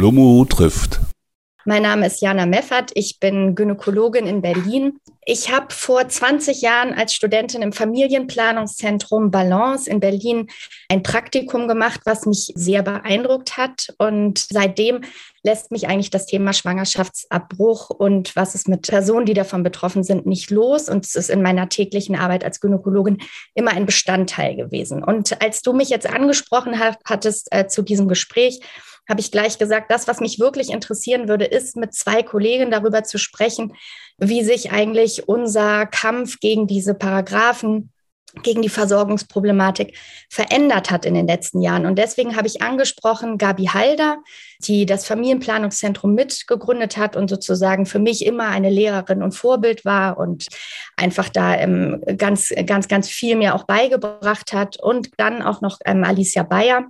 Schlomo trifft. Mein Name ist Jana Meffert. Ich bin Gynäkologin in Berlin. Ich habe vor 20 Jahren als Studentin im Familienplanungszentrum Balance in Berlin ein Praktikum gemacht, was mich sehr beeindruckt hat. Und seitdem lässt mich eigentlich das Thema Schwangerschaftsabbruch und was ist mit Personen, die davon betroffen sind, nicht los. Und es ist in meiner täglichen Arbeit als Gynäkologin immer ein Bestandteil gewesen. Und als du mich jetzt angesprochen hattest äh, zu diesem Gespräch, habe ich gleich gesagt, das, was mich wirklich interessieren würde, ist mit zwei Kollegen darüber zu sprechen, wie sich eigentlich unser Kampf gegen diese Paragraphen gegen die Versorgungsproblematik verändert hat in den letzten Jahren. Und deswegen habe ich angesprochen Gabi Halder, die das Familienplanungszentrum mitgegründet hat und sozusagen für mich immer eine Lehrerin und Vorbild war und einfach da ähm, ganz, ganz, ganz viel mir auch beigebracht hat. Und dann auch noch ähm, Alicia Bayer,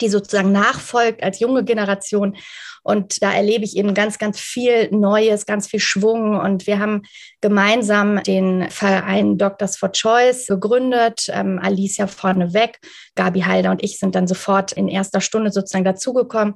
die sozusagen nachfolgt als junge Generation. Und da erlebe ich eben ganz, ganz viel Neues, ganz viel Schwung. Und wir haben gemeinsam den Verein Doctors for Choice gegründet. Ähm, Alicia vorneweg, Gabi Halder und ich sind dann sofort in erster Stunde sozusagen dazugekommen.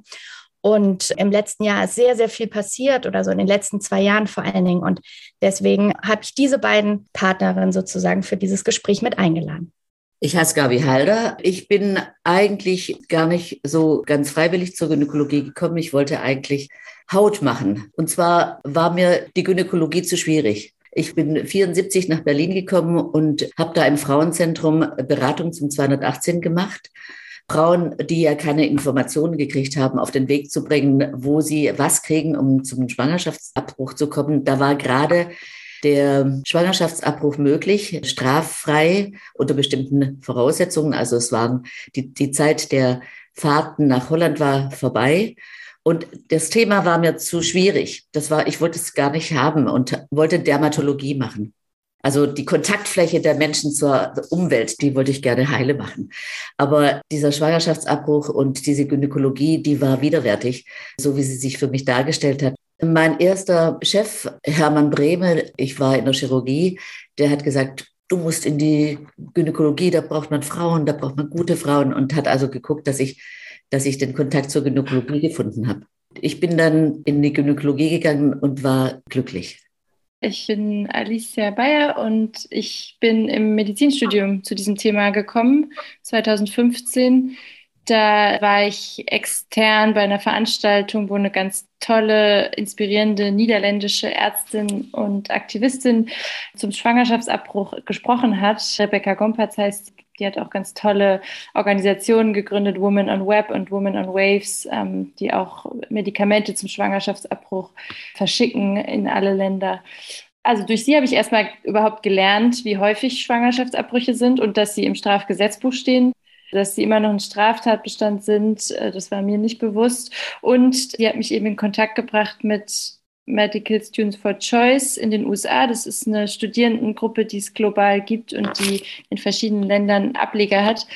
Und im letzten Jahr ist sehr, sehr viel passiert oder so in den letzten zwei Jahren vor allen Dingen. Und deswegen habe ich diese beiden Partnerinnen sozusagen für dieses Gespräch mit eingeladen. Ich heiße Gabi Halder. Ich bin eigentlich gar nicht so ganz freiwillig zur Gynäkologie gekommen. Ich wollte eigentlich Haut machen. Und zwar war mir die Gynäkologie zu schwierig. Ich bin 74 nach Berlin gekommen und habe da im Frauenzentrum Beratung zum 218 gemacht. Frauen, die ja keine Informationen gekriegt haben, auf den Weg zu bringen, wo sie was kriegen, um zum Schwangerschaftsabbruch zu kommen. Da war gerade der Schwangerschaftsabbruch möglich, straffrei unter bestimmten Voraussetzungen. Also es waren die, die Zeit der Fahrten nach Holland war vorbei. Und das Thema war mir zu schwierig. Das war, ich wollte es gar nicht haben und wollte Dermatologie machen. Also die Kontaktfläche der Menschen zur Umwelt, die wollte ich gerne heile machen. Aber dieser Schwangerschaftsabbruch und diese Gynäkologie, die war widerwärtig, so wie sie sich für mich dargestellt hat. Mein erster Chef, Hermann Brehme, ich war in der Chirurgie, der hat gesagt, du musst in die Gynäkologie, da braucht man Frauen, da braucht man gute Frauen und hat also geguckt, dass ich, dass ich den Kontakt zur Gynäkologie gefunden habe. Ich bin dann in die Gynäkologie gegangen und war glücklich. Ich bin Alicia Bayer und ich bin im Medizinstudium zu diesem Thema gekommen, 2015. Da war ich extern bei einer Veranstaltung, wo eine ganz tolle, inspirierende niederländische Ärztin und Aktivistin zum Schwangerschaftsabbruch gesprochen hat. Rebecca Gompertz heißt die hat auch ganz tolle Organisationen gegründet, Women on Web und Women on Waves, ähm, die auch Medikamente zum Schwangerschaftsabbruch verschicken in alle Länder. Also durch sie habe ich erstmal überhaupt gelernt, wie häufig Schwangerschaftsabbrüche sind und dass sie im Strafgesetzbuch stehen dass sie immer noch ein Straftatbestand sind, äh, das war mir nicht bewusst. Und sie hat mich eben in Kontakt gebracht mit Medical Students for Choice in den USA. Das ist eine Studierendengruppe, die es global gibt und die in verschiedenen Ländern Ableger hat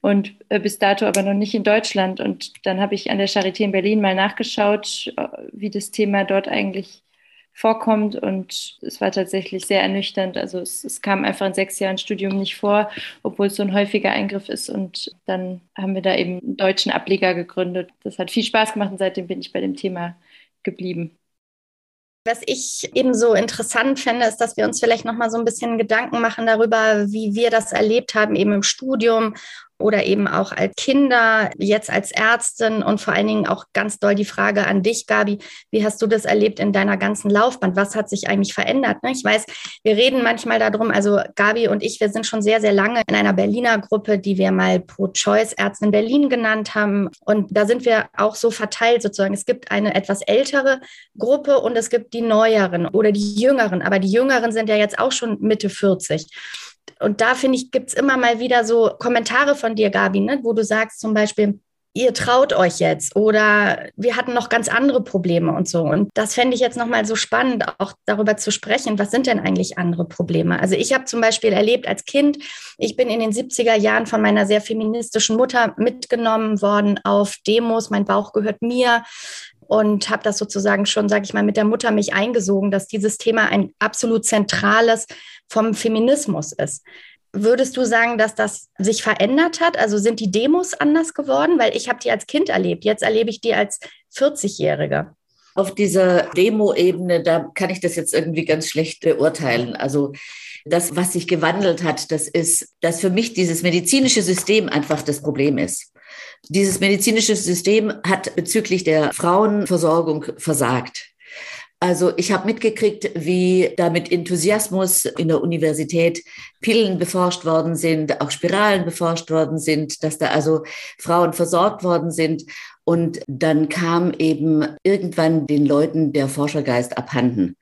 und äh, bis dato aber noch nicht in Deutschland. Und dann habe ich an der Charité in Berlin mal nachgeschaut, äh, wie das Thema dort eigentlich vorkommt. Und es war tatsächlich sehr ernüchternd. Also es, es, kam einfach in sechs Jahren Studium nicht vor, obwohl es so ein häufiger Eingriff ist. Und dann haben wir da eben einen deutschen Ableger gegründet. Das hat viel Spaß gemacht und seitdem bin ich bei dem Thema geblieben. Was ich eben so interessant finde, ist, dass wir uns vielleicht noch mal so ein bisschen Gedanken machen darüber, wie wir das erlebt haben, eben im Studium oder eben auch als Kinder, jetzt als Ärztin und vor allen Dingen auch ganz doll die Frage an dich, Gabi, wie hast du das erlebt in deiner ganzen Laufbahn? Was hat sich eigentlich verändert? Ne? Ich weiß, wir reden manchmal darum, also Gabi und ich, wir sind schon sehr, sehr lange in einer Berliner Gruppe, die wir mal Pro-Choice Ärzte in Berlin genannt haben. Und da sind wir auch so verteilt sozusagen. Es gibt eine etwas ältere Gruppe und es gibt die neueren oder die jüngeren. Aber die jüngeren sind ja jetzt auch schon Mitte 40 und da finde ich, gibt es immer mal wieder so Kommentare von dir, Gabi, ne, wo du sagst zum Beispiel, ihr traut euch jetzt oder wir hatten noch ganz andere Probleme und so. Und das fände ich jetzt nochmal so spannend, auch darüber zu sprechen, was sind denn eigentlich andere Probleme? Also ich habe zum Beispiel erlebt als Kind, ich bin in den 70er Jahren von meiner sehr feministischen Mutter mitgenommen worden auf Demos, mein Bauch gehört mir und habe das sozusagen schon, sage ich mal, mit der Mutter mich eingesogen, dass dieses Thema ein absolut zentrales vom Feminismus ist. Würdest du sagen, dass das sich verändert hat? Also sind die Demos anders geworden? Weil ich habe die als Kind erlebt. Jetzt erlebe ich die als 40-Jährige. Auf dieser Demo-Ebene, da kann ich das jetzt irgendwie ganz schlecht beurteilen. Also das, was sich gewandelt hat, das ist, dass für mich dieses medizinische System einfach das Problem ist. Dieses medizinische System hat bezüglich der Frauenversorgung versagt. Also ich habe mitgekriegt, wie da mit Enthusiasmus in der Universität Pillen beforscht worden sind, auch Spiralen beforscht worden sind, dass da also Frauen versorgt worden sind. Und dann kam eben irgendwann den Leuten der Forschergeist abhanden.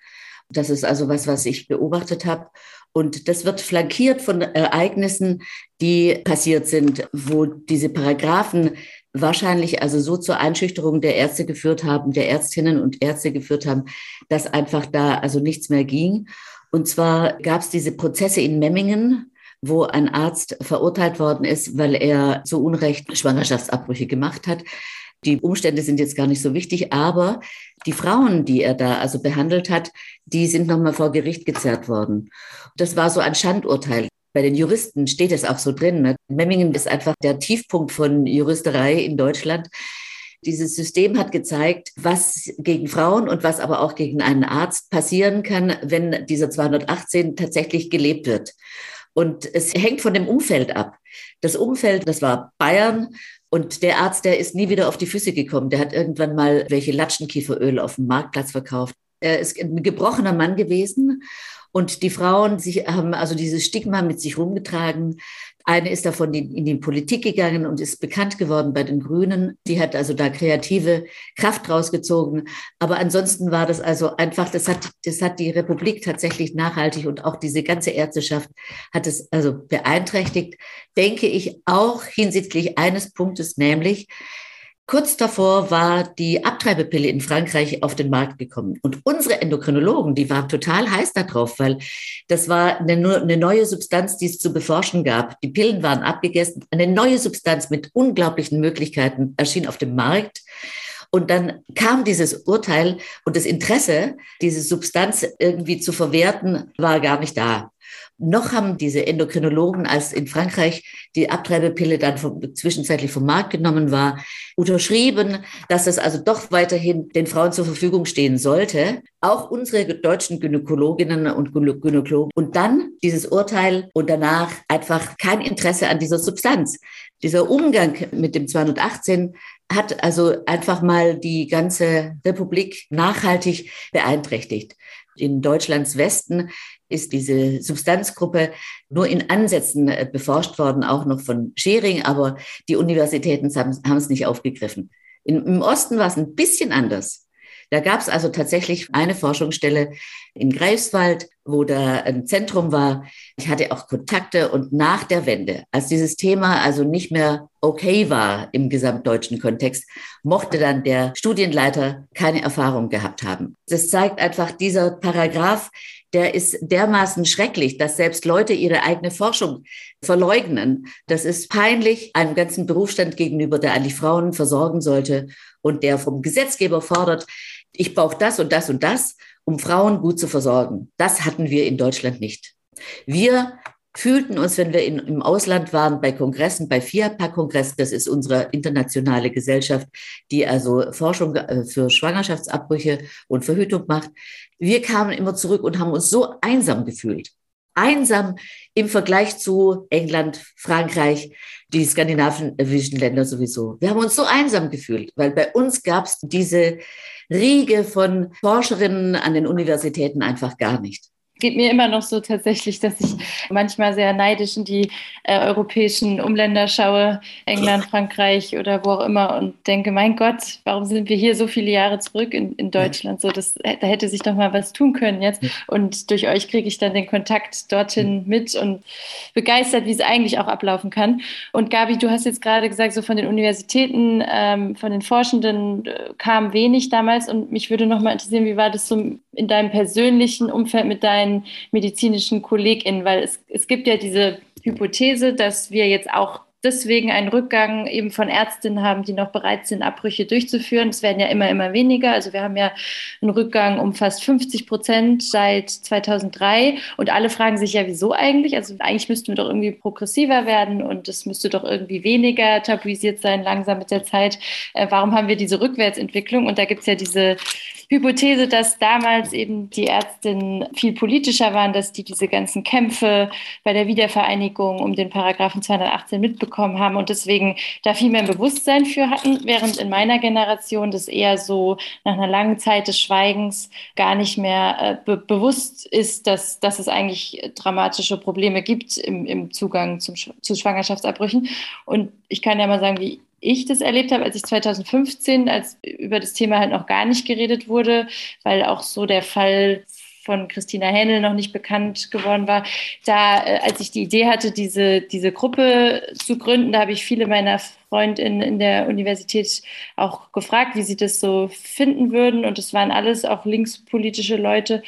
Das ist also was, was ich beobachtet habe. Und das wird flankiert von Ereignissen, die passiert sind, wo diese Paragraphen wahrscheinlich also so zur Einschüchterung der Ärzte geführt haben, der Ärztinnen und Ärzte geführt haben, dass einfach da also nichts mehr ging. Und zwar gab es diese Prozesse in Memmingen, wo ein Arzt verurteilt worden ist, weil er zu Unrecht Schwangerschaftsabbrüche gemacht hat. Die Umstände sind jetzt gar nicht so wichtig, aber die Frauen, die er da also behandelt hat, die sind nochmal vor Gericht gezerrt worden. Das war so ein Schandurteil. Bei den Juristen steht es auch so drin. Ne? Memmingen ist einfach der Tiefpunkt von Juristerei in Deutschland. Dieses System hat gezeigt, was gegen Frauen und was aber auch gegen einen Arzt passieren kann, wenn dieser 218 tatsächlich gelebt wird. Und es hängt von dem Umfeld ab. Das Umfeld, das war Bayern. Und der Arzt, der ist nie wieder auf die Füße gekommen. Der hat irgendwann mal welche Latschenkieferöl auf dem Marktplatz verkauft. Er ist ein gebrochener Mann gewesen und die Frauen sich, haben also dieses Stigma mit sich rumgetragen. Eine ist davon in die Politik gegangen und ist bekannt geworden bei den Grünen. Die hat also da kreative Kraft rausgezogen. Aber ansonsten war das also einfach, das hat, das hat die Republik tatsächlich nachhaltig und auch diese ganze Ärzteschaft hat es also beeinträchtigt, denke ich auch hinsichtlich eines Punktes, nämlich, Kurz davor war die Abtreibepille in Frankreich auf den Markt gekommen. Und unsere Endokrinologen, die waren total heiß darauf, weil das war eine, eine, neue Substanz, die es zu beforschen gab. Die Pillen waren abgegessen. Eine neue Substanz mit unglaublichen Möglichkeiten erschien auf dem Markt. Und dann kam dieses Urteil und das Interesse, diese Substanz irgendwie zu verwerten, war gar nicht da. Noch haben diese Endokrinologen, als in Frankreich die Abtreibepille dann vom, zwischenzeitlich vom Markt genommen war, unterschrieben, dass es also doch weiterhin den Frauen zur Verfügung stehen sollte. Auch unsere deutschen Gynäkologinnen und Gynäkologen. Und dann dieses Urteil und danach einfach kein Interesse an dieser Substanz. Dieser Umgang mit dem 218 hat also einfach mal die ganze Republik nachhaltig beeinträchtigt. In Deutschlands Westen ist diese Substanzgruppe nur in Ansätzen äh, beforscht worden, auch noch von Schering, aber die Universitäten haben es nicht aufgegriffen. Im Osten war es ein bisschen anders. Da gab es also tatsächlich eine Forschungsstelle in Greifswald, wo da ein Zentrum war. Ich hatte auch Kontakte und nach der Wende, als dieses Thema also nicht mehr okay war im gesamtdeutschen Kontext, mochte dann der Studienleiter keine Erfahrung gehabt haben. Das zeigt einfach dieser Paragraph, der ist dermaßen schrecklich, dass selbst Leute ihre eigene Forschung verleugnen. Das ist peinlich einem ganzen Berufsstand gegenüber, der eigentlich Frauen versorgen sollte und der vom Gesetzgeber fordert, ich brauche das und das und das, um Frauen gut zu versorgen. Das hatten wir in Deutschland nicht. Wir fühlten uns, wenn wir in, im Ausland waren, bei Kongressen, bei FIAPA-Kongress, das ist unsere internationale Gesellschaft, die also Forschung äh, für Schwangerschaftsabbrüche und Verhütung macht. Wir kamen immer zurück und haben uns so einsam gefühlt. Einsam im Vergleich zu England, Frankreich, die skandinavischen Länder sowieso. Wir haben uns so einsam gefühlt, weil bei uns gab es diese Riege von Forscherinnen an den Universitäten einfach gar nicht geht mir immer noch so tatsächlich, dass ich manchmal sehr neidisch in die äh, europäischen Umländer schaue, England, Frankreich oder wo auch immer und denke, mein Gott, warum sind wir hier so viele Jahre zurück in, in Deutschland? So, das, da hätte sich doch mal was tun können jetzt. Und durch euch kriege ich dann den Kontakt dorthin mit und begeistert, wie es eigentlich auch ablaufen kann. Und Gabi, du hast jetzt gerade gesagt, so von den Universitäten, ähm, von den Forschenden äh, kam wenig damals und mich würde noch mal interessieren, wie war das so in deinem persönlichen Umfeld mit deinen medizinischen KollegInnen? Weil es, es gibt ja diese Hypothese, dass wir jetzt auch deswegen einen Rückgang eben von Ärztinnen haben, die noch bereit sind, Abbrüche durchzuführen. Es werden ja immer, immer weniger. Also wir haben ja einen Rückgang um fast 50 Prozent seit 2003. Und alle fragen sich ja, wieso eigentlich? Also eigentlich müssten wir doch irgendwie progressiver werden und es müsste doch irgendwie weniger tabuisiert sein, langsam mit der Zeit. Äh, warum haben wir diese Rückwärtsentwicklung? Und da gibt es ja diese Hypothese, dass damals eben die Ärztinnen viel politischer waren, dass die diese ganzen Kämpfe bei der Wiedervereinigung um den Paragraphen 218 mitbekommen haben und deswegen da viel mehr Bewusstsein für hatten, während in meiner Generation das eher so nach einer langen Zeit des Schweigens gar nicht mehr äh, be bewusst ist, dass, dass es eigentlich dramatische Probleme gibt im, im Zugang zum, zu Schwangerschaftsabbrüchen. Und ich kann ja mal sagen, wie ich das erlebt habe, als ich 2015, als über das Thema halt noch gar nicht geredet wurde, weil auch so der Fall von Christina Händel noch nicht bekannt geworden war. Da, äh, als ich die Idee hatte, diese, diese Gruppe zu gründen, da habe ich viele meiner Freundin in der Universität auch gefragt, wie sie das so finden würden. Und es waren alles auch linkspolitische Leute,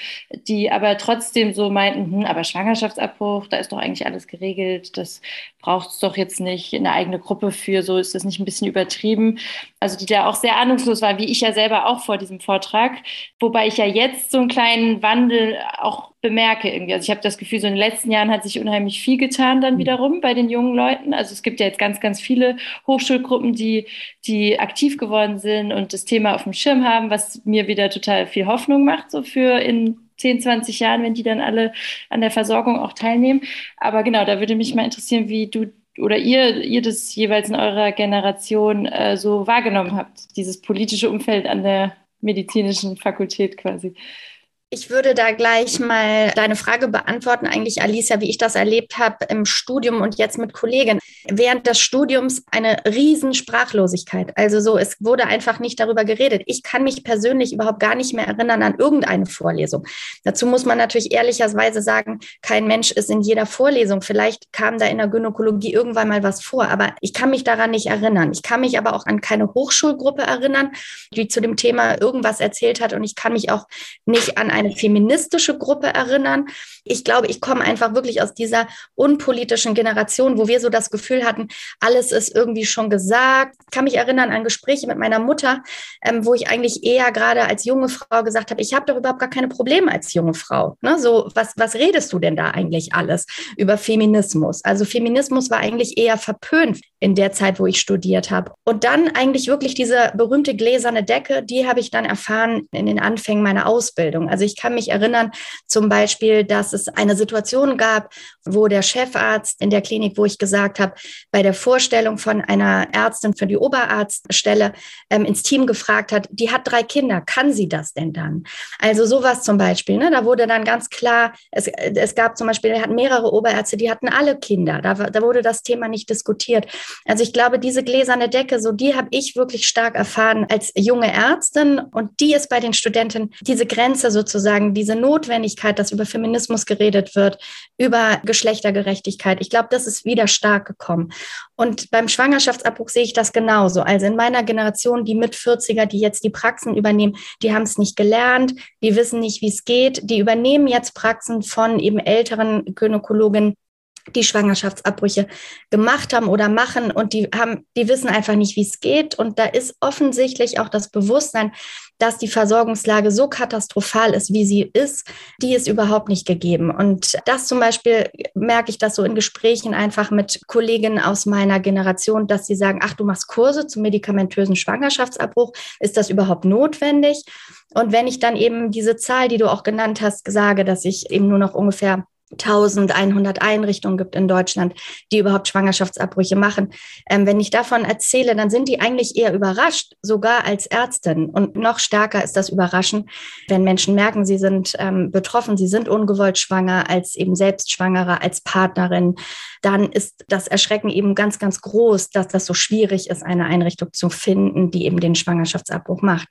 die aber trotzdem so meinten, hm, aber Schwangerschaftsabbruch, da ist doch eigentlich alles geregelt, das braucht es doch jetzt nicht eine eigene Gruppe für, so ist das nicht ein bisschen übertrieben. Also die da auch sehr ahnungslos war, wie ich ja selber auch vor diesem Vortrag, wobei ich ja jetzt so einen kleinen Wandel auch bemerke irgendwie. Also ich habe das Gefühl, so in den letzten Jahren hat sich unheimlich viel getan dann mhm. wiederum bei den jungen Leuten. Also es gibt ja jetzt ganz, ganz viele Hochschulgruppen, die, die aktiv geworden sind und das Thema auf dem Schirm haben, was mir wieder total viel Hoffnung macht, so für in 10, 20 Jahren, wenn die dann alle an der Versorgung auch teilnehmen. Aber genau, da würde mich mal interessieren, wie du oder ihr, ihr das jeweils in eurer Generation äh, so wahrgenommen habt, dieses politische Umfeld an der medizinischen Fakultät quasi. Ich würde da gleich mal deine Frage beantworten, eigentlich Alicia, wie ich das erlebt habe im Studium und jetzt mit Kollegen. Während des Studiums eine riesen Sprachlosigkeit. Also so, es wurde einfach nicht darüber geredet. Ich kann mich persönlich überhaupt gar nicht mehr erinnern an irgendeine Vorlesung. Dazu muss man natürlich ehrlicherweise sagen, kein Mensch ist in jeder Vorlesung. Vielleicht kam da in der Gynäkologie irgendwann mal was vor, aber ich kann mich daran nicht erinnern. Ich kann mich aber auch an keine Hochschulgruppe erinnern, die zu dem Thema irgendwas erzählt hat und ich kann mich auch nicht an eine feministische Gruppe erinnern. Ich glaube, ich komme einfach wirklich aus dieser unpolitischen Generation, wo wir so das Gefühl hatten, alles ist irgendwie schon gesagt. Ich kann mich erinnern an Gespräche mit meiner Mutter, ähm, wo ich eigentlich eher gerade als junge Frau gesagt habe, ich habe doch überhaupt gar keine Probleme als junge Frau. Ne? So, was, was redest du denn da eigentlich alles über Feminismus? Also Feminismus war eigentlich eher verpönt in der Zeit, wo ich studiert habe. Und dann eigentlich wirklich diese berühmte gläserne Decke, die habe ich dann erfahren in den Anfängen meiner Ausbildung. Also ich kann mich erinnern zum Beispiel, dass es eine Situation gab, wo der Chefarzt in der Klinik, wo ich gesagt habe, bei der Vorstellung von einer Ärztin für die Oberarztstelle ähm, ins Team gefragt hat, die hat drei Kinder, kann sie das denn dann? Also sowas zum Beispiel. Ne? Da wurde dann ganz klar, es, es gab zum Beispiel, er hat mehrere Oberärzte, die hatten alle Kinder. Da, da wurde das Thema nicht diskutiert. Also ich glaube, diese gläserne Decke, so die habe ich wirklich stark erfahren als junge Ärztin und die ist bei den Studenten diese Grenze sozusagen, diese Notwendigkeit, dass über Feminismus geredet wird, über Geschlechtergerechtigkeit. Ich glaube, das ist wieder stark gekommen. Und beim Schwangerschaftsabbruch sehe ich das genauso. Also in meiner Generation, die mit 40er, die jetzt die Praxen übernehmen, die haben es nicht gelernt, die wissen nicht, wie es geht, die übernehmen jetzt Praxen von eben älteren Gynäkologen die Schwangerschaftsabbrüche gemacht haben oder machen und die haben, die wissen einfach nicht, wie es geht. Und da ist offensichtlich auch das Bewusstsein, dass die Versorgungslage so katastrophal ist, wie sie ist, die ist überhaupt nicht gegeben. Und das zum Beispiel merke ich das so in Gesprächen einfach mit Kolleginnen aus meiner Generation, dass sie sagen, ach, du machst Kurse zum medikamentösen Schwangerschaftsabbruch. Ist das überhaupt notwendig? Und wenn ich dann eben diese Zahl, die du auch genannt hast, sage, dass ich eben nur noch ungefähr 1100 Einrichtungen gibt in Deutschland, die überhaupt Schwangerschaftsabbrüche machen. Ähm, wenn ich davon erzähle, dann sind die eigentlich eher überrascht, sogar als Ärztin. Und noch stärker ist das Überraschen, wenn Menschen merken, sie sind ähm, betroffen, sie sind ungewollt schwanger, als eben selbst Schwangere, als Partnerin. Dann ist das Erschrecken eben ganz, ganz groß, dass das so schwierig ist, eine Einrichtung zu finden, die eben den Schwangerschaftsabbruch macht.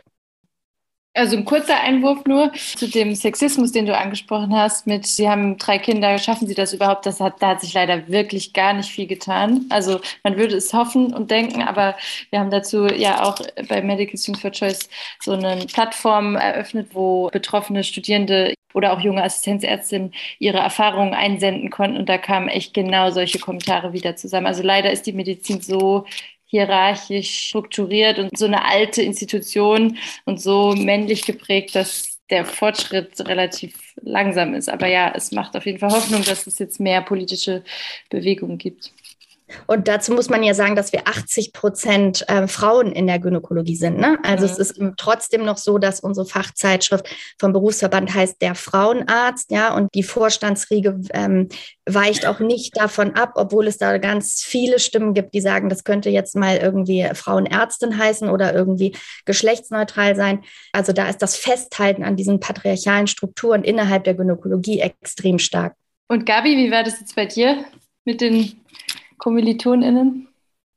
Also ein kurzer Einwurf nur zu dem Sexismus, den du angesprochen hast, mit Sie haben drei Kinder, schaffen Sie das überhaupt? Das hat, da hat sich leider wirklich gar nicht viel getan. Also man würde es hoffen und denken, aber wir haben dazu ja auch bei Medical Students for Choice so eine Plattform eröffnet, wo betroffene Studierende oder auch junge Assistenzärztinnen ihre Erfahrungen einsenden konnten. Und da kamen echt genau solche Kommentare wieder zusammen. Also leider ist die Medizin so hierarchisch strukturiert und so eine alte Institution und so männlich geprägt, dass der Fortschritt relativ langsam ist. Aber ja, es macht auf jeden Fall Hoffnung, dass es jetzt mehr politische Bewegungen gibt. Und dazu muss man ja sagen, dass wir 80 Prozent äh, Frauen in der Gynäkologie sind. Ne? Also mhm. es ist trotzdem noch so, dass unsere Fachzeitschrift vom Berufsverband heißt der Frauenarzt, ja, und die Vorstandsriege ähm, weicht auch nicht davon ab, obwohl es da ganz viele Stimmen gibt, die sagen, das könnte jetzt mal irgendwie Frauenärztin heißen oder irgendwie geschlechtsneutral sein. Also da ist das Festhalten an diesen patriarchalen Strukturen innerhalb der Gynäkologie extrem stark. Und Gabi, wie war das jetzt bei dir mit den KommilitonInnen?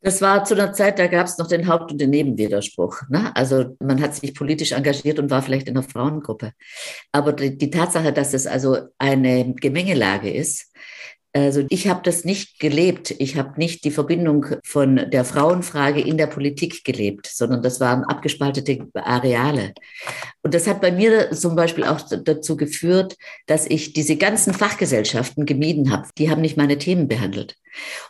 Das war zu einer Zeit, da gab es noch den Haupt- und den Nebenwiderspruch. Ne? Also man hat sich politisch engagiert und war vielleicht in einer Frauengruppe. Aber die, die Tatsache, dass es also eine Gemengelage ist, also ich habe das nicht gelebt. Ich habe nicht die Verbindung von der Frauenfrage in der Politik gelebt, sondern das waren abgespaltete Areale. Und das hat bei mir zum Beispiel auch dazu geführt, dass ich diese ganzen Fachgesellschaften gemieden habe. Die haben nicht meine Themen behandelt.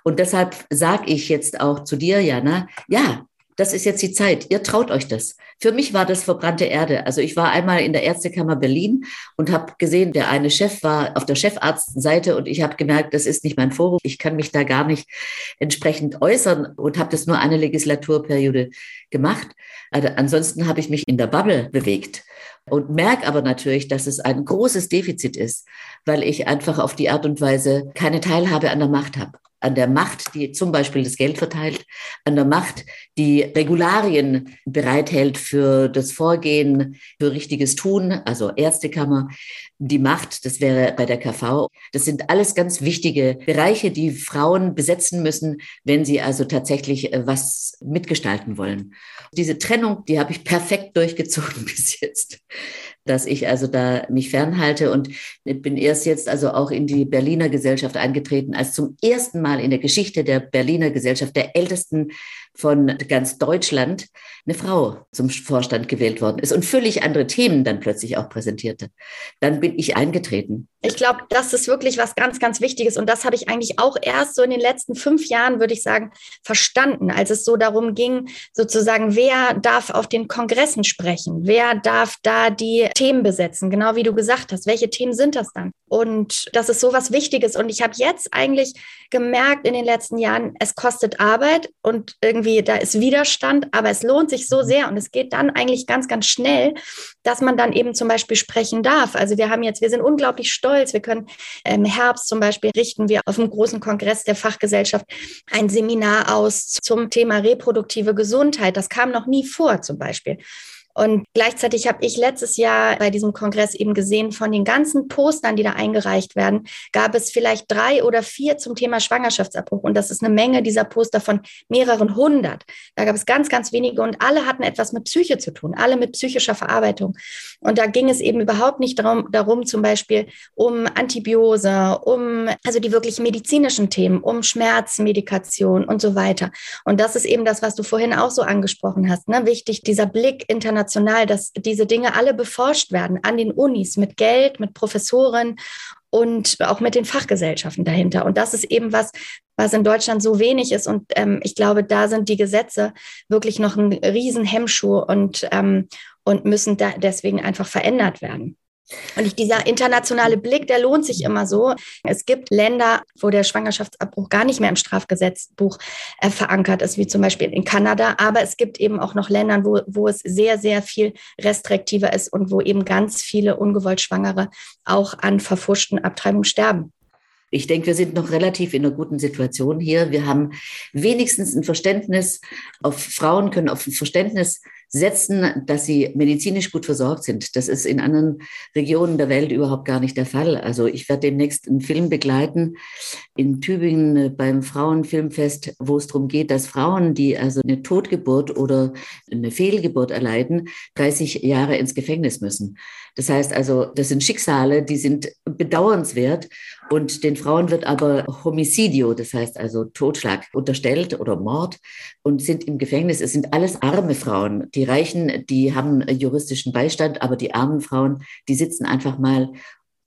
Und deshalb sage ich jetzt auch zu dir, Jana, ja, das ist jetzt die Zeit. Ihr traut euch das. Für mich war das verbrannte Erde. Also ich war einmal in der Ärztekammer Berlin und habe gesehen, der eine Chef war auf der Chefarztseite und ich habe gemerkt, das ist nicht mein Forum. Ich kann mich da gar nicht entsprechend äußern und habe das nur eine Legislaturperiode gemacht. Also ansonsten habe ich mich in der Bubble bewegt und merke aber natürlich, dass es ein großes Defizit ist, weil ich einfach auf die Art und Weise keine Teilhabe an der Macht habe an der Macht, die zum Beispiel das Geld verteilt, an der Macht, die Regularien bereithält für das Vorgehen, für richtiges Tun, also Ärztekammer, die Macht, das wäre bei der KV. Das sind alles ganz wichtige Bereiche, die Frauen besetzen müssen, wenn sie also tatsächlich äh, was mitgestalten wollen. Diese Trennung, die habe ich perfekt durchgezogen bis jetzt dass ich also da mich fernhalte und bin erst jetzt also auch in die Berliner Gesellschaft eingetreten, als zum ersten Mal in der Geschichte der Berliner Gesellschaft, der ältesten von ganz Deutschland eine Frau zum Vorstand gewählt worden ist und völlig andere Themen dann plötzlich auch präsentierte. Dann bin ich eingetreten. Ich glaube, das ist wirklich was ganz, ganz Wichtiges. Und das habe ich eigentlich auch erst so in den letzten fünf Jahren, würde ich sagen, verstanden, als es so darum ging, sozusagen, wer darf auf den Kongressen sprechen? Wer darf da die Themen besetzen? Genau wie du gesagt hast. Welche Themen sind das dann? Und das ist so was Wichtiges. Und ich habe jetzt eigentlich gemerkt in den letzten Jahren, es kostet Arbeit und irgendwie da ist Widerstand, aber es lohnt sich so sehr und es geht dann eigentlich ganz, ganz schnell, dass man dann eben zum Beispiel sprechen darf. Also wir haben jetzt, wir sind unglaublich stolz. Wir können im Herbst zum Beispiel richten wir auf einem großen Kongress der Fachgesellschaft ein Seminar aus zum Thema reproduktive Gesundheit. Das kam noch nie vor zum Beispiel. Und gleichzeitig habe ich letztes Jahr bei diesem Kongress eben gesehen, von den ganzen Postern, die da eingereicht werden, gab es vielleicht drei oder vier zum Thema Schwangerschaftsabbruch. Und das ist eine Menge dieser Poster von mehreren hundert. Da gab es ganz, ganz wenige und alle hatten etwas mit Psyche zu tun, alle mit psychischer Verarbeitung. Und da ging es eben überhaupt nicht darum, darum zum Beispiel um Antibiose, um also die wirklich medizinischen Themen, um Schmerzmedikation und so weiter. Und das ist eben das, was du vorhin auch so angesprochen hast. Ne? Wichtig, dieser Blick international international, dass diese Dinge alle beforscht werden an den Unis mit Geld, mit Professoren und auch mit den Fachgesellschaften dahinter. Und das ist eben was, was in Deutschland so wenig ist. Und ähm, ich glaube, da sind die Gesetze wirklich noch ein Riesenhemmschuh und, ähm, und müssen deswegen einfach verändert werden. Und dieser internationale Blick, der lohnt sich immer so. Es gibt Länder, wo der Schwangerschaftsabbruch gar nicht mehr im Strafgesetzbuch äh, verankert ist, wie zum Beispiel in Kanada. Aber es gibt eben auch noch Länder, wo, wo es sehr, sehr viel restriktiver ist und wo eben ganz viele ungewollt Schwangere auch an verfuschten Abtreibungen sterben. Ich denke, wir sind noch relativ in einer guten Situation hier. Wir haben wenigstens ein Verständnis auf Frauen können auf ein Verständnis setzen, dass sie medizinisch gut versorgt sind. Das ist in anderen Regionen der Welt überhaupt gar nicht der Fall. Also ich werde demnächst einen Film begleiten in Tübingen äh, beim Frauenfilmfest, wo es darum geht, dass Frauen, die also eine Totgeburt oder eine Fehlgeburt erleiden, 30 Jahre ins Gefängnis müssen. Das heißt also, das sind Schicksale, die sind bedauernswert und den Frauen wird aber Homicidio, das heißt also Totschlag unterstellt oder Mord und sind im Gefängnis. Es sind alles arme Frauen. Die Reichen, die haben juristischen Beistand, aber die armen Frauen, die sitzen einfach mal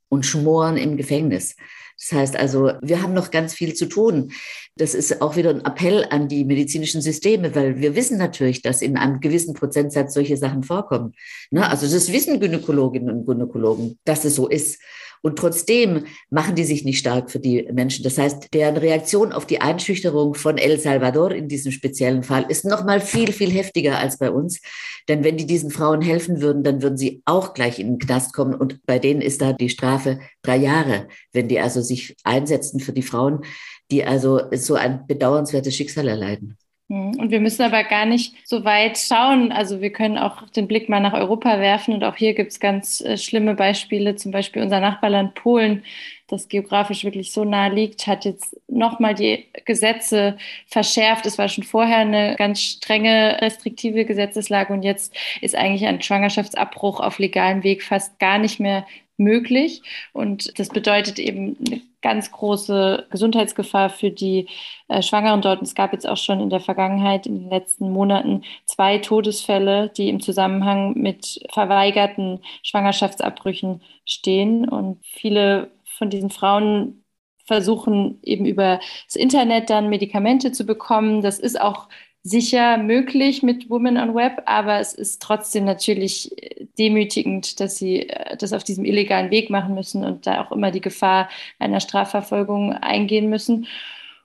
und schmoren im Gefängnis. Das heißt also, wir haben noch ganz viel zu tun. Das ist auch wieder ein Appell an die medizinischen Systeme, weil wir wissen natürlich, dass in einem gewissen Prozentsatz solche Sachen vorkommen. Ne? Also das wissen Gynäkologinnen und Gynäkologen, dass es so ist. Und trotzdem machen die sich nicht stark für die Menschen. Das heißt, deren Reaktion auf die Einschüchterung von El Salvador in diesem speziellen Fall ist noch mal viel, viel heftiger als bei uns. Denn wenn die diesen Frauen helfen würden, dann würden sie auch gleich in den Knast kommen. Und bei denen ist da die Strafe drei Jahre, wenn die also sich einsetzen für die Frauen, die also so ein bedauernswertes Schicksal erleiden. Hm, und wir müssen aber gar nicht so weit schauen. Also wir können auch den Blick mal nach Europa werfen. Und auch hier gibt es ganz äh, schlimme Beispiele. Zum Beispiel unser Nachbarland Polen, das geografisch wirklich so nahe liegt, hat jetzt nochmal die Gesetze verschärft. Es war schon vorher eine ganz strenge, restriktive Gesetzeslage. Und jetzt ist eigentlich ein Schwangerschaftsabbruch auf legalem Weg fast gar nicht mehr möglich. Und das bedeutet eben eine ganz große Gesundheitsgefahr für die äh, Schwangeren dort. Und es gab jetzt auch schon in der Vergangenheit, in den letzten Monaten, zwei Todesfälle, die im Zusammenhang mit verweigerten Schwangerschaftsabbrüchen stehen. Und viele von diesen Frauen versuchen eben über das Internet dann Medikamente zu bekommen. Das ist auch sicher möglich mit Women on Web, aber es ist trotzdem natürlich äh, demütigend, dass sie äh, das auf diesem illegalen Weg machen müssen und da auch immer die Gefahr einer Strafverfolgung eingehen müssen.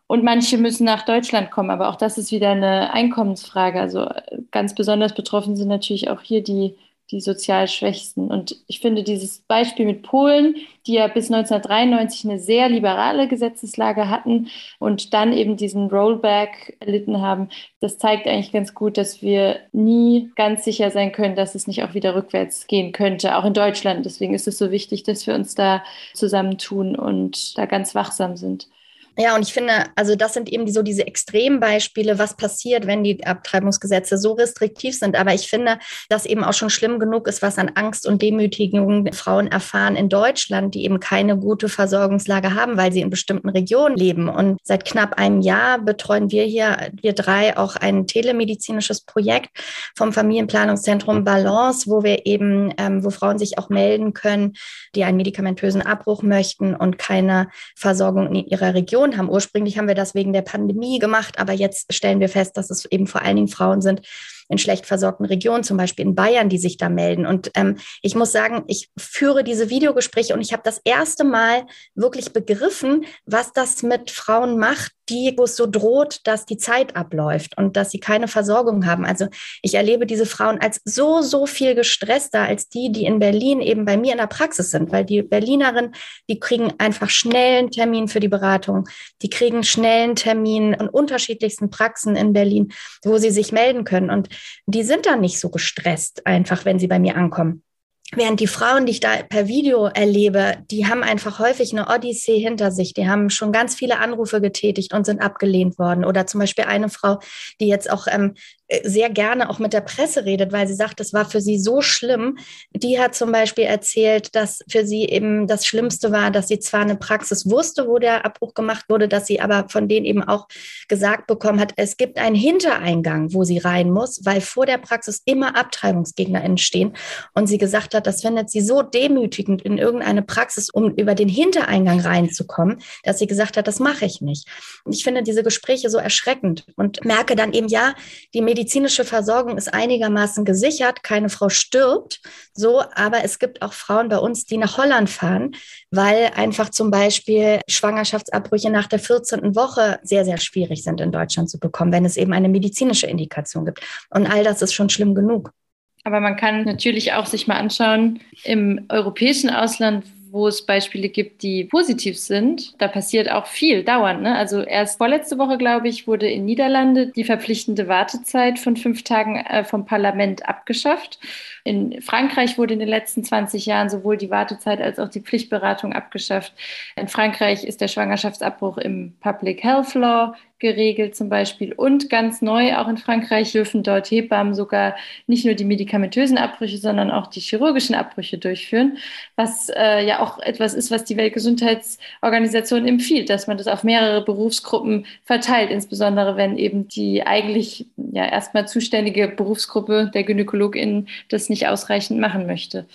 Und manche müssen nach Deutschland kommen, aber auch das ist wieder eine Einkommensfrage. Also äh, ganz besonders betroffen sind natürlich auch hier die die sozial Schwächsten. Und ich finde dieses Beispiel mit Polen, die ja bis 1993 eine sehr liberale Gesetzeslage hatten und dann eben diesen Rollback erlitten haben, das zeigt eigentlich ganz gut, dass wir nie ganz sicher sein können, dass es nicht auch wieder rückwärts gehen könnte, auch in Deutschland. Deswegen ist es so wichtig, dass wir uns da zusammentun und da ganz wachsam sind. Ja, und ich finde, also das sind eben so diese Extrembeispiele, was passiert, wenn die Abtreibungsgesetze so restriktiv sind. Aber ich finde, dass eben auch schon schlimm genug ist, was an Angst und Demütigung Frauen erfahren in Deutschland, die eben keine gute Versorgungslage haben, weil sie in bestimmten Regionen leben. Und seit knapp einem Jahr betreuen wir hier, wir drei, auch ein telemedizinisches Projekt vom Familienplanungszentrum Balance, wo wir eben, ähm, wo Frauen sich auch melden können, die einen medikamentösen Abbruch möchten und keine Versorgung in ihrer Region Region haben. Ursprünglich haben wir das wegen der Pandemie gemacht, aber jetzt stellen wir fest, dass es eben vor allen Dingen Frauen sind, in schlecht versorgten Regionen, zum Beispiel in Bayern, die sich da melden. Und ähm, ich muss sagen, ich führe diese Videogespräche und ich habe das erste Mal wirklich begriffen, was das mit Frauen macht, die, wo es so droht, dass die Zeit abläuft und dass sie keine Versorgung haben. Also ich erlebe diese Frauen als so, so viel gestresster als die, die in Berlin eben bei mir in der Praxis sind, weil die Berlinerinnen, die kriegen einfach schnellen Termin für die Beratung. Die kriegen schnellen Termin in unterschiedlichsten Praxen in Berlin, wo sie sich melden können. Und die sind dann nicht so gestresst, einfach wenn sie bei mir ankommen. Während die Frauen, die ich da per Video erlebe, die haben einfach häufig eine Odyssee hinter sich. Die haben schon ganz viele Anrufe getätigt und sind abgelehnt worden. Oder zum Beispiel eine Frau, die jetzt auch ähm, sehr gerne auch mit der Presse redet, weil sie sagt, das war für sie so schlimm. Die hat zum Beispiel erzählt, dass für sie eben das Schlimmste war, dass sie zwar eine Praxis wusste, wo der Abbruch gemacht wurde, dass sie aber von denen eben auch gesagt bekommen hat, es gibt einen Hintereingang, wo sie rein muss, weil vor der Praxis immer Abtreibungsgegner entstehen. Und sie gesagt hat, das findet sie so demütigend in irgendeine Praxis, um über den Hintereingang reinzukommen, dass sie gesagt hat, das mache ich nicht. Und ich finde diese Gespräche so erschreckend und merke dann eben, ja, die Medizin medizinische Versorgung ist einigermaßen gesichert, keine Frau stirbt, so, aber es gibt auch Frauen bei uns, die nach Holland fahren, weil einfach zum Beispiel Schwangerschaftsabbrüche nach der 14. Woche sehr, sehr schwierig sind in Deutschland zu bekommen, wenn es eben eine medizinische Indikation gibt. Und all das ist schon schlimm genug. Aber man kann natürlich auch sich mal anschauen, im europäischen Ausland, wo es Beispiele gibt, die positiv sind. Da passiert auch viel dauernd. Ne? Also erst vorletzte Woche, glaube ich, wurde in Niederlande die verpflichtende Wartezeit von fünf Tagen äh, vom Parlament abgeschafft. In Frankreich wurde in den letzten 20 Jahren sowohl die Wartezeit als auch die Pflichtberatung abgeschafft. In Frankreich ist der Schwangerschaftsabbruch im Public Health Law geregelt zum Beispiel. Und ganz neu, auch in Frankreich dürfen dort Hebammen sogar nicht nur die medikamentösen Abbrüche, sondern auch die chirurgischen Abbrüche durchführen, was äh, ja auch etwas ist, was die Weltgesundheitsorganisation empfiehlt, dass man das auf mehrere Berufsgruppen verteilt, insbesondere wenn eben die eigentlich ja erstmal zuständige Berufsgruppe der GynäkologInnen das nicht ausreichend machen möchte.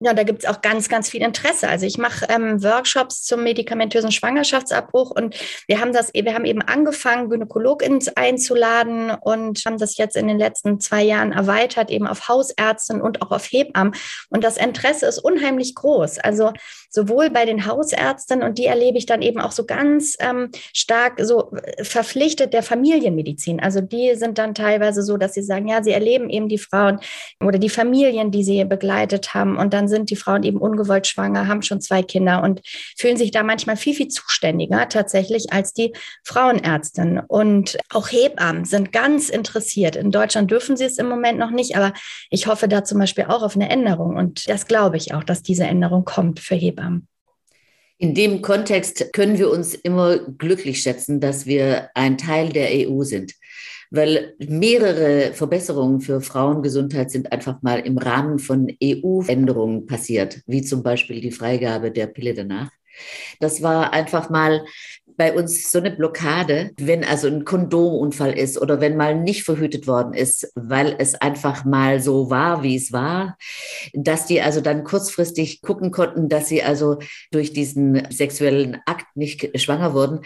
Ja, da gibt es auch ganz, ganz viel Interesse. Also ich mache ähm, Workshops zum medikamentösen Schwangerschaftsabbruch und wir haben das, wir haben eben angefangen, GynäkologInnen einzuladen und haben das jetzt in den letzten zwei Jahren erweitert, eben auf Hausärztinnen und auch auf Hebammen. Und das Interesse ist unheimlich groß. Also sowohl bei den Hausärztinnen und die erlebe ich dann eben auch so ganz ähm, stark so verpflichtet der Familienmedizin. Also die sind dann teilweise so, dass sie sagen, ja, sie erleben eben die Frauen oder die Familien, die sie begleitet haben und dann sind die Frauen eben ungewollt schwanger, haben schon zwei Kinder und fühlen sich da manchmal viel, viel zuständiger tatsächlich als die Frauenärztin. Und auch Hebammen sind ganz interessiert. In Deutschland dürfen sie es im Moment noch nicht, aber ich hoffe da zum Beispiel auch auf eine Änderung. Und das glaube ich auch, dass diese Änderung kommt für Hebammen. In dem Kontext können wir uns immer glücklich schätzen, dass wir ein Teil der EU sind weil mehrere Verbesserungen für Frauengesundheit sind einfach mal im Rahmen von EU-Änderungen passiert, wie zum Beispiel die Freigabe der Pille danach. Das war einfach mal bei uns so eine Blockade, wenn also ein Kondomunfall ist oder wenn mal nicht verhütet worden ist, weil es einfach mal so war, wie es war, dass die also dann kurzfristig gucken konnten, dass sie also durch diesen sexuellen Akt nicht schwanger wurden.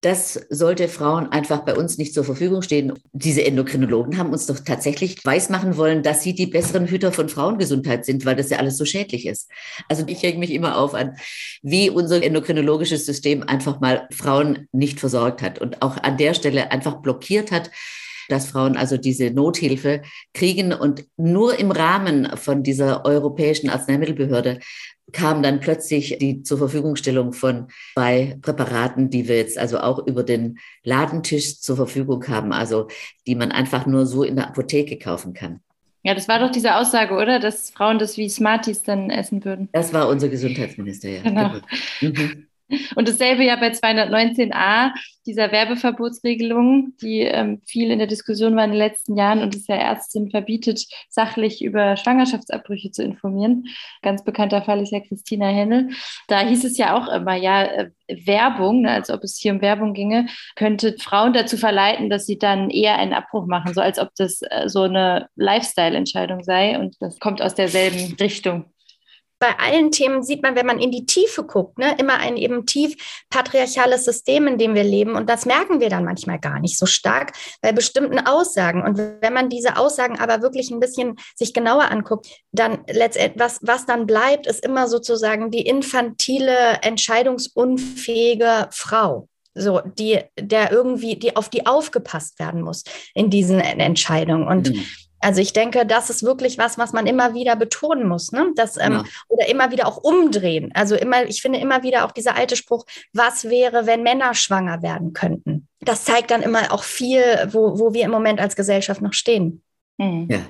Das sollte Frauen einfach bei uns nicht zur Verfügung stehen. Diese Endokrinologen haben uns doch tatsächlich weismachen wollen, dass sie die besseren Hüter von Frauengesundheit sind, weil das ja alles so schädlich ist. Also ich hänge mich immer auf an, wie unser endokrinologisches System einfach mal Frauen nicht versorgt hat und auch an der Stelle einfach blockiert hat, dass Frauen also diese Nothilfe kriegen und nur im Rahmen von dieser Europäischen Arzneimittelbehörde kam dann plötzlich die zur Verfügungstellung von zwei Präparaten, die wir jetzt also auch über den Ladentisch zur Verfügung haben, also die man einfach nur so in der Apotheke kaufen kann. Ja, das war doch diese Aussage, oder? Dass Frauen das wie Smarties dann essen würden. Das war unser Gesundheitsminister, ja. Genau. genau. Mhm. Und dasselbe ja bei 219a, dieser Werbeverbotsregelung, die ähm, viel in der Diskussion war in den letzten Jahren und es ja Ärztin verbietet, sachlich über Schwangerschaftsabbrüche zu informieren. Ganz bekannter Fall ist ja Christina Hennel. Da hieß es ja auch immer, ja, äh, Werbung, ne, als ob es hier um Werbung ginge, könnte Frauen dazu verleiten, dass sie dann eher einen Abbruch machen, so als ob das äh, so eine Lifestyle-Entscheidung sei. Und das kommt aus derselben Richtung bei allen Themen sieht man, wenn man in die Tiefe guckt, ne, immer ein eben tief patriarchales System, in dem wir leben. Und das merken wir dann manchmal gar nicht so stark bei bestimmten Aussagen. Und wenn man diese Aussagen aber wirklich ein bisschen sich genauer anguckt, dann letztendlich, was, was dann bleibt, ist immer sozusagen die infantile, entscheidungsunfähige Frau so die der irgendwie die auf die aufgepasst werden muss in diesen Entscheidungen und mhm. Also ich denke, das ist wirklich was, was man immer wieder betonen muss, ne? Das, ähm, ja. oder immer wieder auch umdrehen. Also immer, ich finde immer wieder auch dieser alte Spruch, was wäre, wenn Männer schwanger werden könnten? Das zeigt dann immer auch viel, wo, wo wir im Moment als Gesellschaft noch stehen. Mhm. Ja.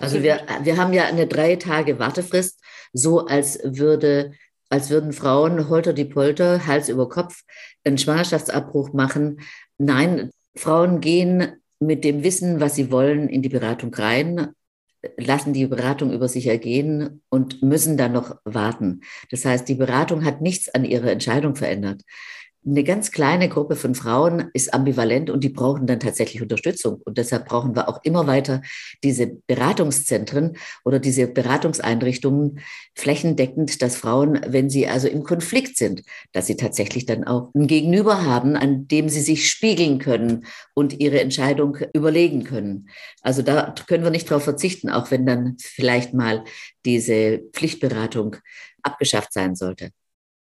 Also wir, wir haben ja eine drei Tage Wartefrist, so als würde als würden Frauen holter die Polter, Hals über Kopf, einen Schwangerschaftsabbruch machen. Nein, Frauen gehen mit dem Wissen, was sie wollen, in die Beratung rein, lassen die Beratung über sich ergehen und müssen dann noch warten. Das heißt, die Beratung hat nichts an ihrer Entscheidung verändert eine ganz kleine Gruppe von Frauen ist ambivalent und die brauchen dann tatsächlich Unterstützung. Und deshalb brauchen wir auch immer weiter diese Beratungszentren oder diese Beratungseinrichtungen flächendeckend, dass Frauen, wenn sie also im Konflikt sind, dass sie tatsächlich dann auch ein Gegenüber haben, an dem sie sich spiegeln können und ihre Entscheidung überlegen können. Also da können wir nicht darauf verzichten, auch wenn dann vielleicht mal diese Pflichtberatung abgeschafft sein sollte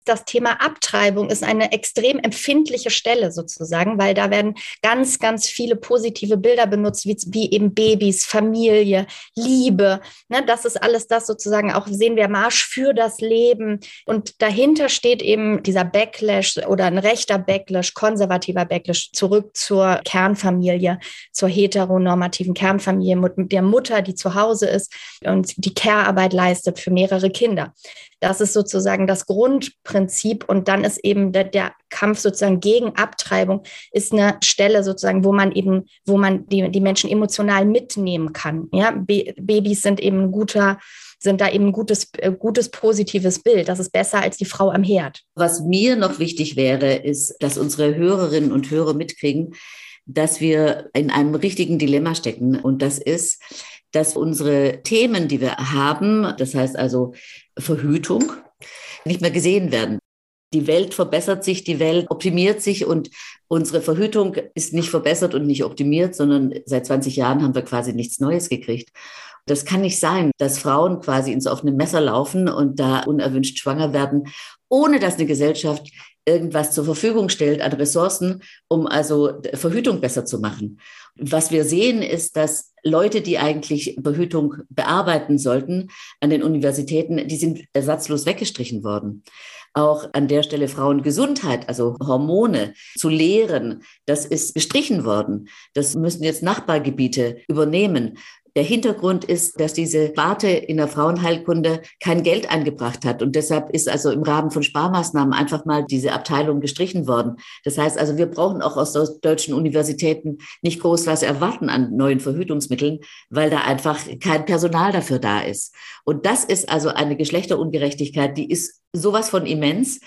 das Thema Abtreibung ist eine extrem empfindliche Stelle sozusagen, weil da werden ganz, ganz viele positive Bilder benutzt, wie, wie eben Babys, Familie, Liebe. Ne, das ist alles das sozusagen auch, sehen wir Marsch für das Leben. Und dahinter steht eben dieser Backlash oder ein rechter Backlash, konservativer Backlash zurück zur Kernfamilie, zur heteronormativen Kernfamilie mit der Mutter, die zu Hause ist und die Care-Arbeit leistet für mehrere Kinder. Das ist sozusagen das Grundprinzip. Und dann ist eben der, der, Kampf sozusagen gegen Abtreibung ist eine Stelle sozusagen, wo man eben, wo man die, die Menschen emotional mitnehmen kann. Ja, Babys sind eben ein guter, sind da eben ein gutes, äh, gutes, positives Bild. Das ist besser als die Frau am Herd. Was mir noch wichtig wäre, ist, dass unsere Hörerinnen und Hörer mitkriegen, dass wir in einem richtigen Dilemma stecken. Und das ist, dass unsere Themen, die wir haben, das heißt also Verhütung, nicht mehr gesehen werden. Die Welt verbessert sich, die Welt optimiert sich und unsere Verhütung ist nicht verbessert und nicht optimiert, sondern seit 20 Jahren haben wir quasi nichts Neues gekriegt. Das kann nicht sein, dass Frauen quasi ins offene Messer laufen und da unerwünscht schwanger werden, ohne dass eine Gesellschaft irgendwas zur Verfügung stellt an Ressourcen, um also Verhütung besser zu machen. Was wir sehen, ist, dass Leute, die eigentlich Verhütung bearbeiten sollten an den Universitäten, die sind ersatzlos weggestrichen worden. Auch an der Stelle Frauengesundheit, also Hormone zu lehren, das ist gestrichen worden. Das müssen jetzt Nachbargebiete übernehmen. Der Hintergrund ist, dass diese Warte in der Frauenheilkunde kein Geld eingebracht hat. Und deshalb ist also im Rahmen von Sparmaßnahmen einfach mal diese Abteilung gestrichen worden. Das heißt also, wir brauchen auch aus deutschen Universitäten nicht groß was erwarten an neuen Verhütungsmitteln, weil da einfach kein Personal dafür da ist. Und das ist also eine Geschlechterungerechtigkeit, die ist sowas von immens.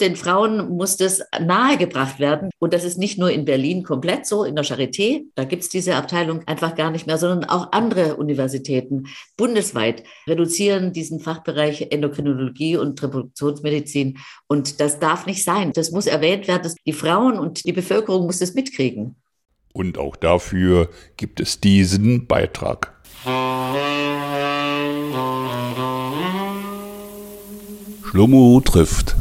Den Frauen muss das nahegebracht werden. Und das ist nicht nur in Berlin komplett so, in der Charité, da gibt es diese Abteilung einfach gar nicht mehr, sondern auch andere Universitäten bundesweit reduzieren diesen Fachbereich Endokrinologie und Reproduktionsmedizin. Und das darf nicht sein. Das muss erwähnt werden. Die Frauen und die Bevölkerung muss das mitkriegen. Und auch dafür gibt es diesen Beitrag. Schlummo trifft.